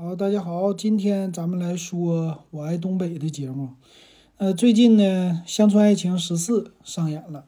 好，大家好，今天咱们来说我爱东北的节目。呃，最近呢，《乡村爱情十四》上演了。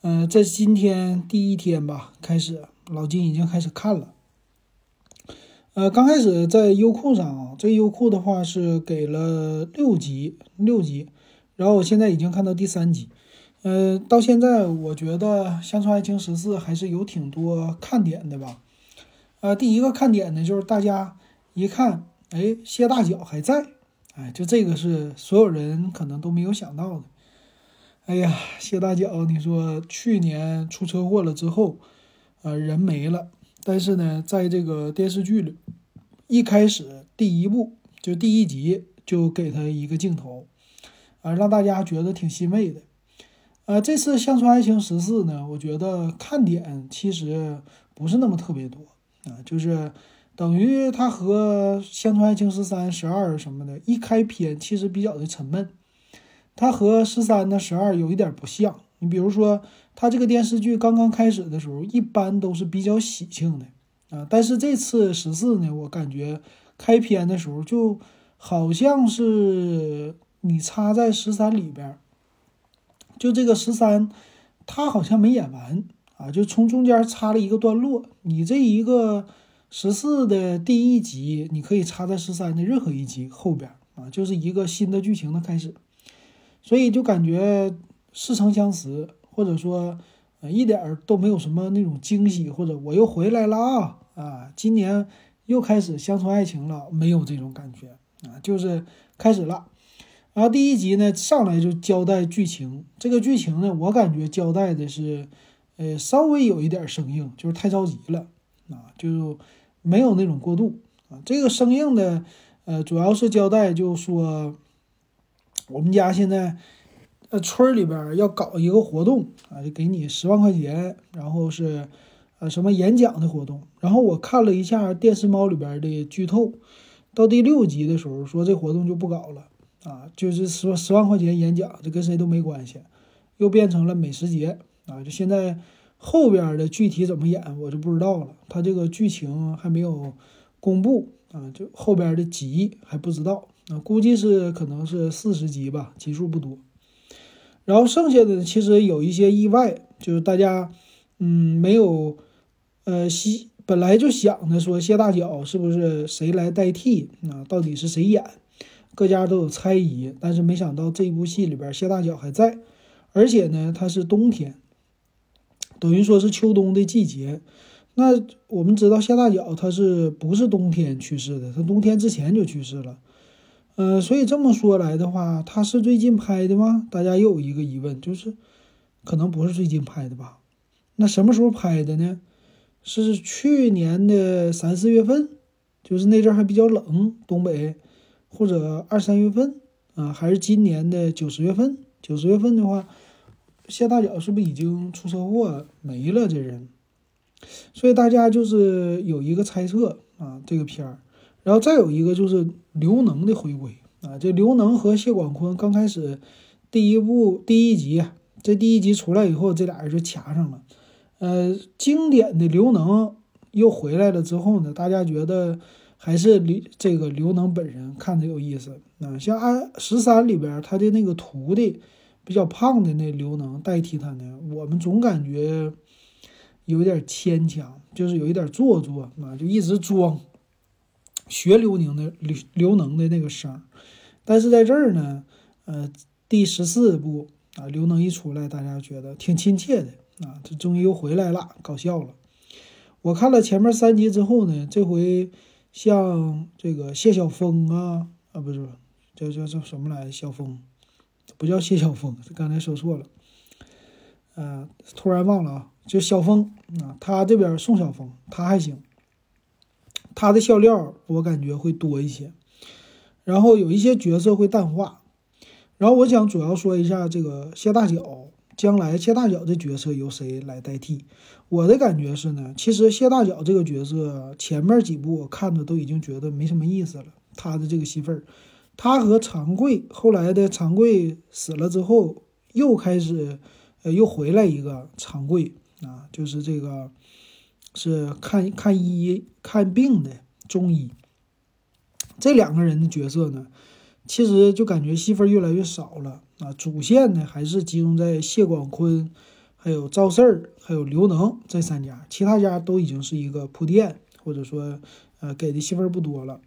呃，在今天第一天吧，开始老金已经开始看了。呃，刚开始在优酷上啊，这优酷的话是给了六集，六集，然后我现在已经看到第三集。呃，到现在我觉得《乡村爱情十四》还是有挺多看点的吧。呃，第一个看点呢，就是大家。一看，哎，谢大脚还在，哎，就这个是所有人可能都没有想到的。哎呀，谢大脚，你说去年出车祸了之后，呃，人没了，但是呢，在这个电视剧里，一开始第一部就第一集就给他一个镜头，啊，让大家觉得挺欣慰的。呃，这次《乡村爱情十四》呢，我觉得看点其实不是那么特别多啊，就是。等于它和《乡村爱情十三》《十二》什么的，一开篇其实比较的沉闷。它和十三的十二有一点不像。你比如说，它这个电视剧刚刚开始的时候，一般都是比较喜庆的啊。但是这次十四呢，我感觉开篇的时候就好像是你插在十三里边，就这个十三，它好像没演完啊，就从中间插了一个段落。你这一个。十四的第一集，你可以插在十三的任何一集后边啊，就是一个新的剧情的开始，所以就感觉似曾相识，或者说，呃，一点儿都没有什么那种惊喜，或者我又回来了啊啊，今年又开始乡村爱情了，没有这种感觉啊，就是开始了。然后第一集呢，上来就交代剧情，这个剧情呢，我感觉交代的是，呃，稍微有一点生硬，就是太着急了。啊，就没有那种过渡啊。这个生硬的，呃，主要是交代，就说我们家现在，呃，村里边要搞一个活动啊，就给你十万块钱，然后是，呃，什么演讲的活动。然后我看了一下电视猫里边的剧透，到第六集的时候说这活动就不搞了啊，就是说十万块钱演讲，这跟谁都没关系，又变成了美食节啊，就现在。后边的具体怎么演，我就不知道了。他这个剧情还没有公布啊，就后边的集还不知道啊，估计是可能是四十集吧，集数不多。然后剩下的其实有一些意外，就是大家嗯没有呃西本来就想着说谢大脚是不是谁来代替啊？到底是谁演？各家都有猜疑，但是没想到这部戏里边谢大脚还在，而且呢，他是冬天。等于说是秋冬的季节，那我们知道夏大脚他是不是冬天去世的？他冬天之前就去世了，呃，所以这么说来的话，他是最近拍的吗？大家又有一个疑问，就是可能不是最近拍的吧？那什么时候拍的呢？是去年的三四月份，就是那阵还比较冷，东北，或者二三月份啊，还是今年的九十月份？九十月份的话。谢大脚是不是已经出车祸没了？这人，所以大家就是有一个猜测啊，这个片儿，然后再有一个就是刘能的回归啊，这刘能和谢广坤刚开始第一部第一集，这第一集出来以后，这俩人就掐上了。呃，经典的刘能又回来了之后呢，大家觉得还是刘这个刘能本人看着有意思啊，像按十三里边他的那个徒弟。比较胖的那刘能代替他呢，我们总感觉有点牵强，就是有一点做作啊，就一直装学刘宁的刘刘能的那个声。但是在这儿呢，呃，第十四部啊，刘能一出来，大家觉得挺亲切的啊，这终于又回来了，搞笑了。我看了前面三集之后呢，这回像这个谢晓峰啊啊，不是叫叫叫什么来，小峰。不叫谢晓峰，刚才说错了，呃，突然忘了啊，就小峰啊，他这边宋晓峰他还行，他的笑料我感觉会多一些，然后有一些角色会淡化，然后我想主要说一下这个谢大脚，将来谢大脚的角色由谁来代替？我的感觉是呢，其实谢大脚这个角色前面几部我看着都已经觉得没什么意思了，他的这个戏份儿。他和长贵后来的长贵死了之后，又开始，呃，又回来一个长贵啊，就是这个是看看医看病的中医。这两个人的角色呢，其实就感觉戏份越来越少了啊。主线呢还是集中在谢广坤、还有赵四儿、还有刘能这三家，其他家都已经是一个铺垫，或者说呃给的戏份不多了。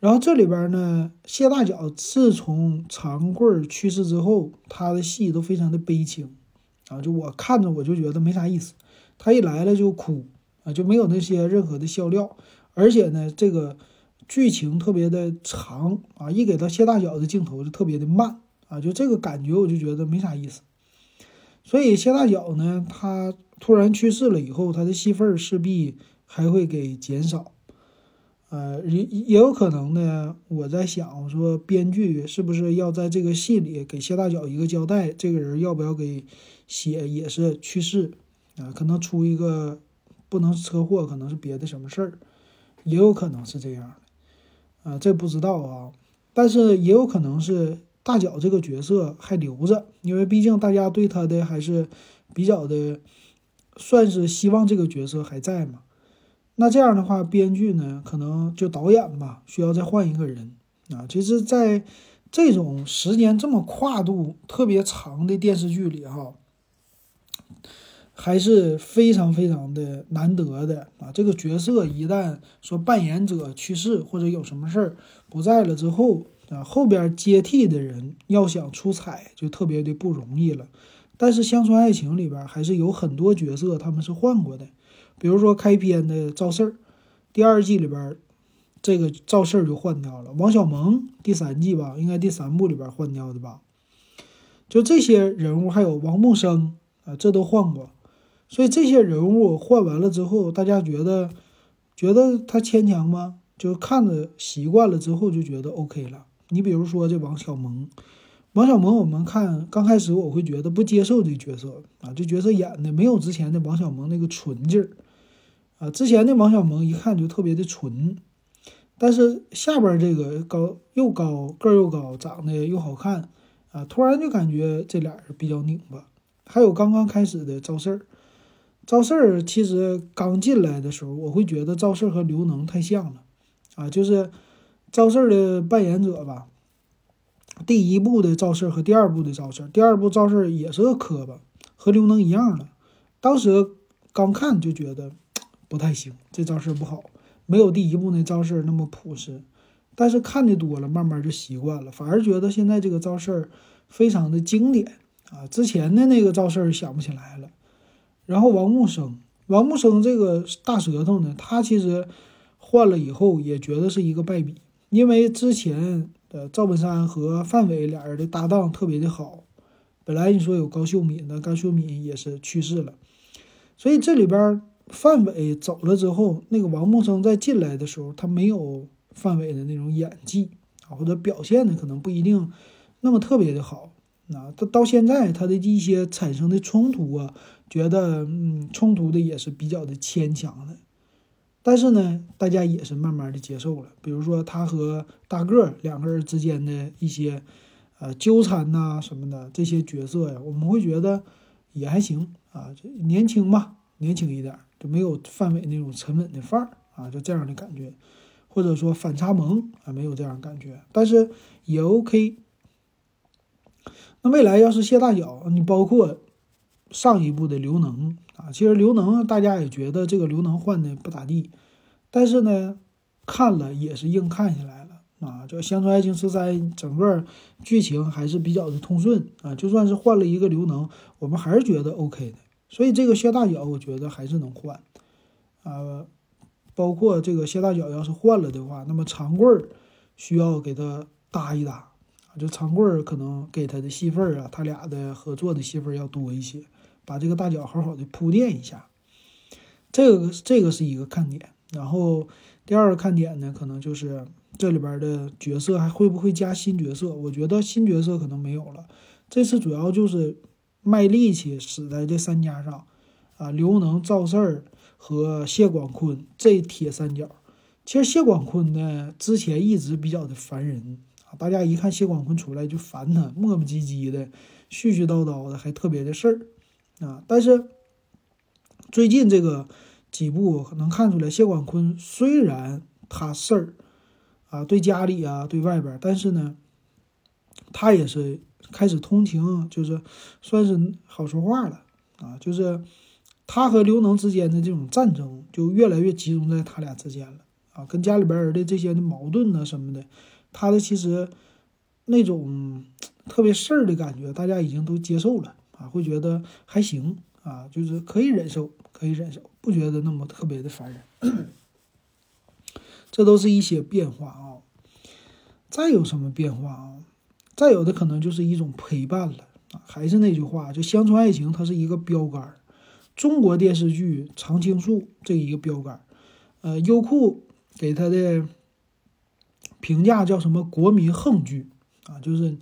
然后这里边呢，谢大脚自从长贵去世之后，他的戏都非常的悲情啊，就我看着我就觉得没啥意思。他一来了就哭啊，就没有那些任何的笑料，而且呢，这个剧情特别的长啊，一给到谢大脚的镜头就特别的慢啊，就这个感觉我就觉得没啥意思。所以谢大脚呢，他突然去世了以后，他的戏份势必还会给减少。呃，也也有可能呢。我在想，我说编剧是不是要在这个戏里给谢大脚一个交代？这个人要不要给写也是去世啊？可能出一个不能车祸，可能是别的什么事儿，也有可能是这样的啊。这不知道啊，但是也有可能是大脚这个角色还留着，因为毕竟大家对他的还是比较的，算是希望这个角色还在嘛。那这样的话，编剧呢，可能就导演吧，需要再换一个人啊。其实，在这种时间这么跨度特别长的电视剧里，哈，还是非常非常的难得的啊。这个角色一旦说扮演者去世或者有什么事儿不在了之后啊，后边接替的人要想出彩就特别的不容易了。但是《乡村爱情》里边还是有很多角色他们是换过的。比如说开篇的赵四儿，第二季里边这个赵四儿就换掉了。王小蒙第三季吧，应该第三部里边换掉的吧。就这些人物，还有王木生啊，这都换过。所以这些人物换完了之后，大家觉得觉得他牵强吗？就看着习惯了之后就觉得 OK 了。你比如说这王小蒙，王小蒙，我们看刚开始我会觉得不接受这角色啊，这角色演的没有之前的王小蒙那个纯劲儿。啊，之前的王小蒙一看就特别的纯，但是下边这个高又高个儿又高，长得又好看啊，突然就感觉这俩人比较拧巴。还有刚刚开始的赵四儿，赵四儿其实刚进来的时候，我会觉得赵四儿和刘能太像了啊，就是赵四儿的扮演者吧。第一部的赵四儿和第二部的赵四儿，第二部赵四儿也是个磕巴，和刘能一样的。当时刚看就觉得。不太行，这招式不好，没有第一部那招式那么朴实。但是看的多了，慢慢就习惯了，反而觉得现在这个招式非常的经典啊。之前的那个招式想不起来了。然后王木生，王木生这个大舌头呢，他其实换了以后也觉得是一个败笔，因为之前的赵本山和范伟俩人的搭档特别的好。本来你说有高秀敏，那高秀敏也是去世了，所以这里边。范伟走了之后，那个王木生在进来的时候，他没有范伟的那种演技啊，或者表现的可能不一定那么特别的好。那他到现在他的一些产生的冲突啊，觉得嗯冲突的也是比较的牵强的。但是呢，大家也是慢慢的接受了。比如说他和大个两个人之间的一些呃纠缠呐什么的这些角色呀，我们会觉得也还行啊，年轻嘛，年轻一点。就没有范伟那种沉稳的范儿啊，就这样的感觉，或者说反差萌啊，没有这样感觉，但是也 OK。那未来要是谢大脚，你包括上一部的刘能啊，其实刘能大家也觉得这个刘能换的不咋地，但是呢，看了也是硬看下来了啊。就《乡村爱情十三》整个剧情还是比较的通顺啊，就算是换了一个刘能，我们还是觉得 OK 的。所以这个谢大脚，我觉得还是能换，啊，包括这个谢大脚要是换了的话，那么长贵儿需要给他搭一搭啊，就长贵儿可能给他的戏份啊，他俩的合作的戏份要多一些，把这个大脚好好的铺垫一下，这个这个是一个看点。然后第二个看点呢，可能就是这里边的角色还会不会加新角色？我觉得新角色可能没有了，这次主要就是。卖力气死在这三家上，啊，刘能、赵四儿和谢广坤这铁三角。其实谢广坤呢，之前一直比较的烦人啊，大家一看谢广坤出来就烦他，磨磨唧唧的，絮絮叨叨的，还特别的事儿啊。但是最近这个几部能看出来，谢广坤虽然他事儿啊，对家里啊，对外边，但是呢，他也是开始通情，就是算是好说话了啊，就是他和刘能之间的这种战争就越来越集中在他俩之间了啊，跟家里边人的这些的矛盾呢什么的，他的其实那种特别事儿的感觉，大家已经都接受了啊，会觉得还行啊，就是可以忍受，可以忍受，不觉得那么特别的烦人。这都是一些变化啊，再有什么变化啊？再有的可能就是一种陪伴了啊。还是那句话，就乡村爱情，它是一个标杆，中国电视剧《常青树》这一个标杆。呃，优酷给他的评价叫什么？国民横剧啊，就是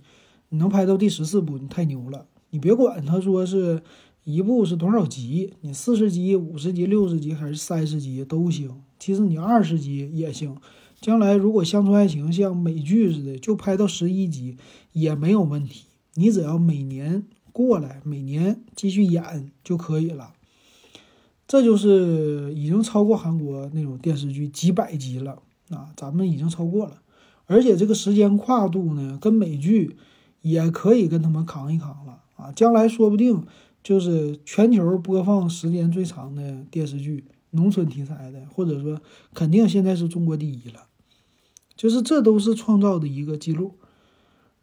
你能拍到第十四部，你太牛了。你别管他说是一部是多少集，你四十集、五十集、六十集还是三十集都行。其实你二十集也行，将来如果乡村爱情像美剧似的，就拍到十一集也没有问题。你只要每年过来，每年继续演就可以了。这就是已经超过韩国那种电视剧几百集了啊，咱们已经超过了，而且这个时间跨度呢，跟美剧也可以跟他们扛一扛了啊。将来说不定就是全球播放时间最长的电视剧。农村题材的，或者说肯定现在是中国第一了，就是这都是创造的一个记录。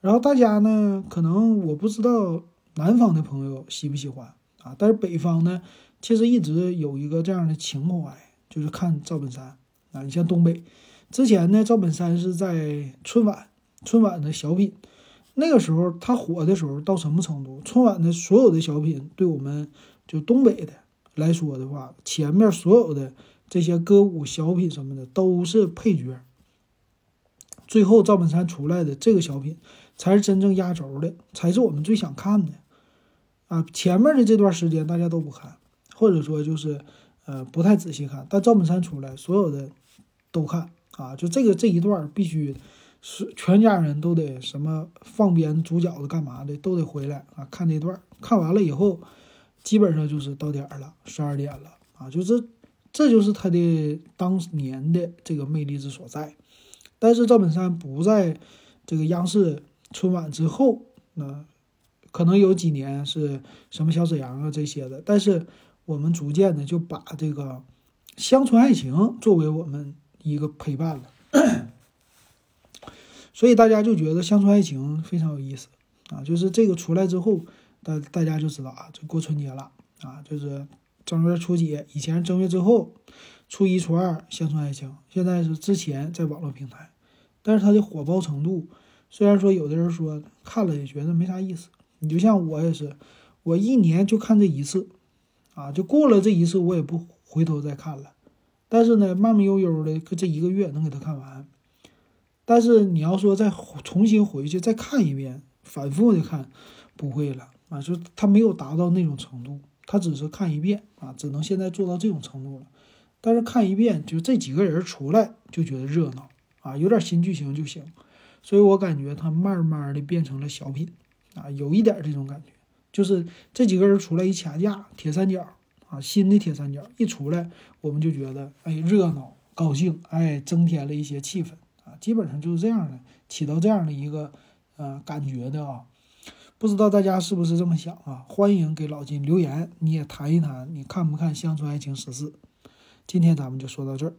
然后大家呢，可能我不知道南方的朋友喜不喜欢啊，但是北方呢，其实一直有一个这样的情怀，就是看赵本山啊。你像东北，之前呢，赵本山是在春晚，春晚的小品，那个时候他火的时候到什么程度？春晚的所有的小品，对我们就东北的。来说的话，前面所有的这些歌舞小品什么的都是配角，最后赵本山出来的这个小品才是真正压轴的，才是我们最想看的啊！前面的这段时间大家都不看，或者说就是呃不太仔细看，但赵本山出来，所有的都看啊！就这个这一段必须是全家人都得什么放鞭煮饺子干嘛的都得回来啊看这段，看完了以后。基本上就是到点儿了，十二点了 啊，就是这就是他的当年的这个魅力之所在。但是赵本山不在这个央视春晚之后，那可能有几年是什么小沈阳啊这些的，但是我们逐渐的就把这个乡村爱情作为我们一个陪伴了，所以大家就觉得乡村爱情非常有意思啊，就是这个出来之后。大大家就知道啊，就过春节了啊，就是正月初几，以前正月之后，初一、初二乡村爱情，现在是之前在网络平台，但是它的火爆程度，虽然说有的人说看了也觉得没啥意思，你就像我也是，我一年就看这一次，啊，就过了这一次我也不回头再看了，但是呢，慢慢悠悠的这一个月能给他看完，但是你要说再重新回去再看一遍，反复的看，不会了。啊，就他没有达到那种程度，他只是看一遍啊，只能现在做到这种程度了。但是看一遍，就这几个人出来就觉得热闹啊，有点新剧情就行。所以我感觉他慢慢的变成了小品啊，有一点这种感觉，就是这几个人出来一掐架，铁三角啊，新的铁三角一出来，我们就觉得哎热闹高兴，哎增添了一些气氛啊，基本上就是这样的，起到这样的一个呃感觉的啊。不知道大家是不是这么想啊？欢迎给老金留言，你也谈一谈，你看不看《乡村爱情十四》？今天咱们就说到这儿。